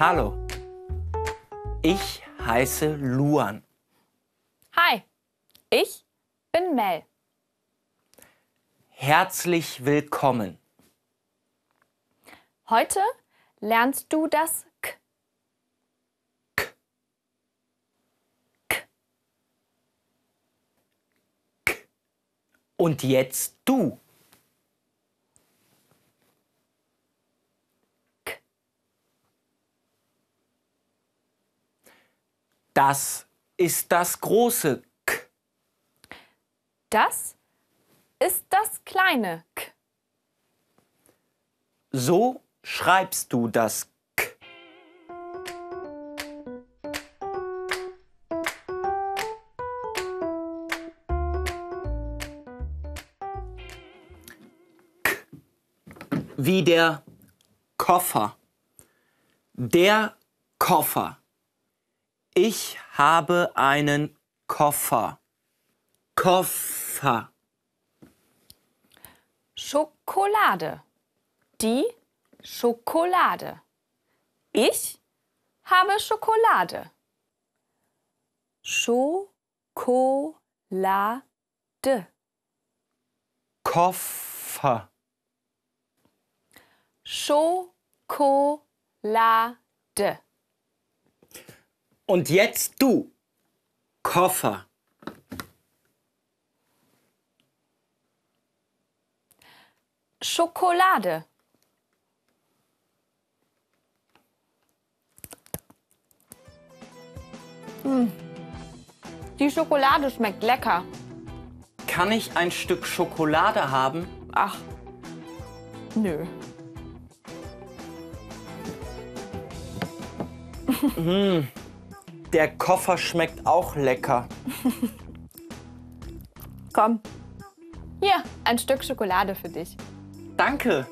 Hallo. Ich heiße Luan. Hi, ich bin Mel. Herzlich willkommen. Heute lernst du das K. Und jetzt du. Das ist das große K. Das ist das kleine K. So schreibst du das K. K. Wie der Koffer. Der Koffer. Ich habe einen Koffer. Koffer. Schokolade. Die Schokolade. Ich habe Schokolade. Schokolade. Koffer. Schokolade. Und jetzt du. Koffer. Schokolade. Hm. Die Schokolade schmeckt lecker. Kann ich ein Stück Schokolade haben? Ach, nö. Der Koffer schmeckt auch lecker. Komm. Hier, ein Stück Schokolade für dich. Danke.